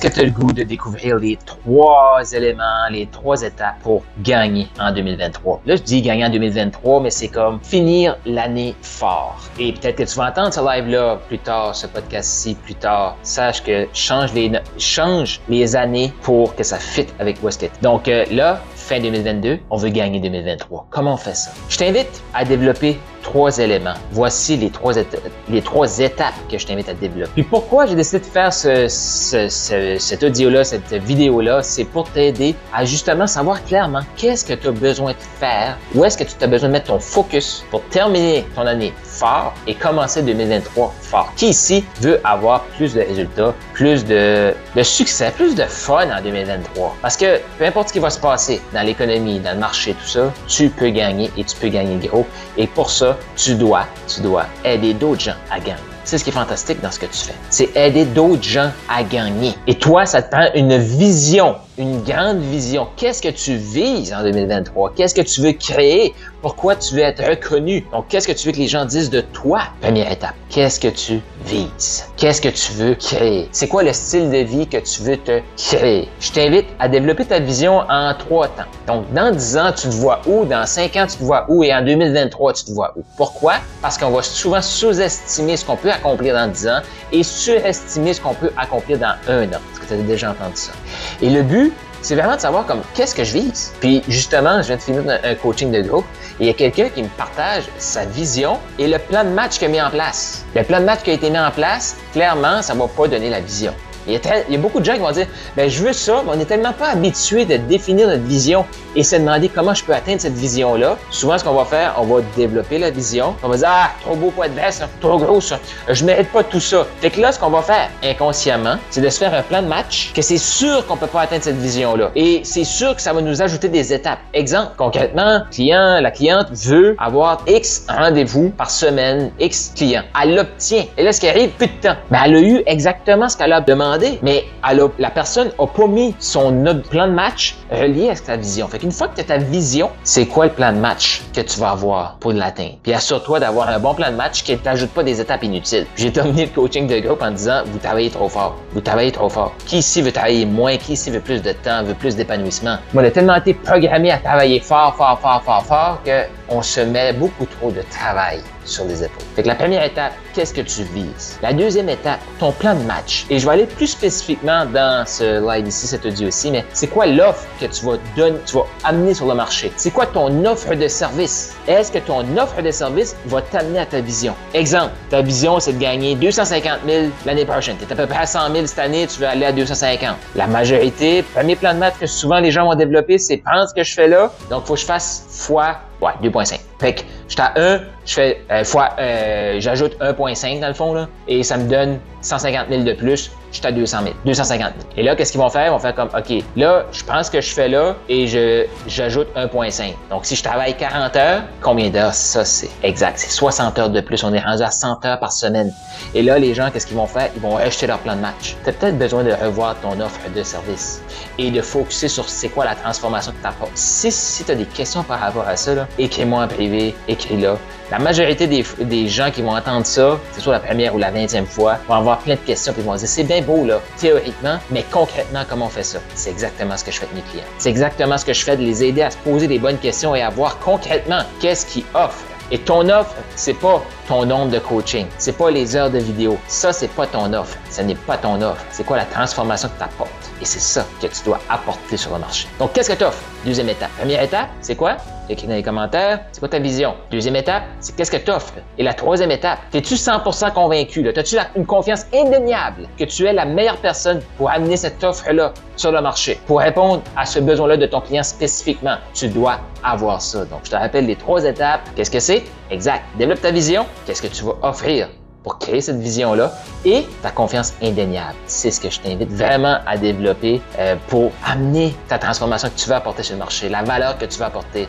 Est-ce que tu as le goût de découvrir les trois éléments, les trois étapes pour gagner en 2023? Là, je dis gagner en 2023, mais c'est comme finir l'année fort. Et peut-être que tu vas entendre ce live-là plus tard, ce podcast-ci plus tard. Sache que change les, change les années pour que ça fitte avec Westit. Donc euh, là, fin 2022, on veut gagner 2023. Comment on fait ça? Je t'invite à développer trois éléments. Voici les trois, étapes que je t'invite à développer. Puis pourquoi j'ai décidé de faire ce, cet audio-là, cette vidéo-là, c'est pour t'aider à justement savoir clairement qu'est-ce que tu as besoin de faire, où est-ce que tu as besoin de mettre ton focus pour terminer ton année fort et commencer 2023 fort. Qui ici veut avoir plus de résultats, plus de, de succès, plus de fun en 2023? Parce que peu importe ce qui va se passer dans l'économie, dans le marché, tout ça, tu peux gagner et tu peux gagner gros. Et pour ça, tu dois, tu dois aider d'autres gens à gagner. C'est ce qui est fantastique dans ce que tu fais. C'est aider d'autres gens à gagner. Et toi, ça te prend une vision une grande vision. Qu'est-ce que tu vises en 2023? Qu'est-ce que tu veux créer? Pourquoi tu veux être reconnu? Donc, qu'est-ce que tu veux que les gens disent de toi? Première étape. Qu'est-ce que tu vises? Qu'est-ce que tu veux créer? C'est quoi le style de vie que tu veux te créer? Je t'invite à développer ta vision en trois temps. Donc, dans 10 ans, tu te vois où? Dans 5 ans, tu te vois où? Et en 2023, tu te vois où? Pourquoi? Parce qu'on va souvent sous-estimer ce qu'on peut accomplir dans 10 ans et surestimer ce qu'on peut accomplir dans un an. Est-ce que tu as déjà entendu ça? Et le but, c'est vraiment de savoir comme qu'est-ce que je vise? Puis justement, je viens de finir un, coaching de groupe et il y a quelqu'un qui me partage sa vision et le plan de match qu'il a mis en place. Le plan de match qui a été mis en place, clairement, ça ne va pas donner la vision. Il y, a beaucoup de gens qui vont dire ben je veux ça, mais on n'est tellement pas habitué de définir notre vision et se demander comment je peux atteindre cette vision-là. Souvent, ce qu'on va faire, on va développer la vision. On va dire Ah, trop beau pour être vrai, ça, trop gros ça, je mérite pas tout ça. Fait que là, ce qu'on va faire inconsciemment, c'est de se faire un plan de match que c'est sûr qu'on peut pas atteindre cette vision-là. Et c'est sûr que ça va nous ajouter des étapes. Exemple, concrètement, client, la cliente veut avoir X rendez-vous par semaine, X clients. Elle l'obtient. Et là, ce qui arrive, plus de temps. Ben, elle a eu exactement ce qu'elle a demandé mais la personne n'a pas mis son plan de match relié à sa vision. Fait qu'une fois que tu as ta vision, c'est quoi le plan de match que tu vas avoir pour l'atteindre? Puis assure-toi d'avoir un bon plan de match qui ne t'ajoute pas des étapes inutiles. J'ai terminé le coaching de groupe en disant, vous travaillez trop fort. Vous travaillez trop fort. Qui ici veut travailler moins? Qui ici veut plus de temps, veut plus d'épanouissement? On a tellement été programmé à travailler fort, fort, fort, fort, fort qu'on se met beaucoup trop de travail sur les épaules. Fait que la première étape, qu'est-ce que tu vises? La deuxième étape, ton plan de match. Et je vais aller plus spécifiquement dans ce live ici, cet audio aussi, mais c'est quoi l'offre que tu vas donner, tu vas amener sur le marché? C'est quoi ton offre de service? Est-ce que ton offre de service va t'amener à ta vision? Exemple, ta vision, c'est de gagner 250 000 l'année prochaine. Tu es à peu près à 100 000 cette année, tu veux aller à 250. La majorité, premier plan de match que souvent les gens vont développer, c'est prendre ce que je fais là, donc faut que je fasse fois Ouais, 2.5. Fait que j'étais à 1, je fais euh, fois, euh, j'ajoute 1.5 dans le fond, là, et ça me donne 150 000 de plus je suis à 200 000, 250 000. Et là, qu'est-ce qu'ils vont faire? Ils vont faire comme, OK, là, je pense que je fais là et je, j'ajoute 1.5. Donc, si je travaille 40 heures, combien d'heures? Ça, c'est exact. C'est 60 heures de plus. On est rendu à 100 heures par semaine. Et là, les gens, qu'est-ce qu'ils vont faire? Ils vont acheter leur plan de match. Tu as peut-être besoin de revoir ton offre de service et de focuser sur c'est quoi la transformation que tu apportes. Si, si tu as des questions par rapport à ça, écris-moi en privé, écris-là. La majorité des, des gens qui vont entendre ça, c'est soit la première ou la vingtième fois, vont avoir plein de questions puis ils vont dire, c'est bien beau, là, théoriquement, mais concrètement, comment on fait ça? C'est exactement ce que je fais avec mes clients. C'est exactement ce que je fais de les aider à se poser des bonnes questions et à voir concrètement qu'est-ce qu'ils offrent. Et ton offre, c'est pas ton nombre de coaching, c'est pas les heures de vidéo. Ça, c'est pas ton offre. Ce n'est pas ton offre. C'est quoi la transformation que tu apportes? Et c'est ça que tu dois apporter sur le marché. Donc, qu'est-ce que tu offres? Deuxième étape. Première étape, c'est quoi? Écris dans les commentaires, c'est quoi ta vision? Deuxième étape, c'est qu'est-ce que tu offres. Et la troisième étape, es-tu 100% convaincu? As-tu une confiance indéniable que tu es la meilleure personne pour amener cette offre-là sur le marché? Pour répondre à ce besoin-là de ton client spécifiquement, tu dois avoir ça. Donc, je te rappelle les trois étapes. Qu'est-ce que c'est? Exact. Développe ta vision. Qu'est-ce que tu vas offrir? pour créer cette vision-là? Et ta confiance indéniable. C'est ce que je t'invite vraiment à développer euh, pour amener ta transformation que tu veux apporter sur le marché, la valeur que tu veux apporter.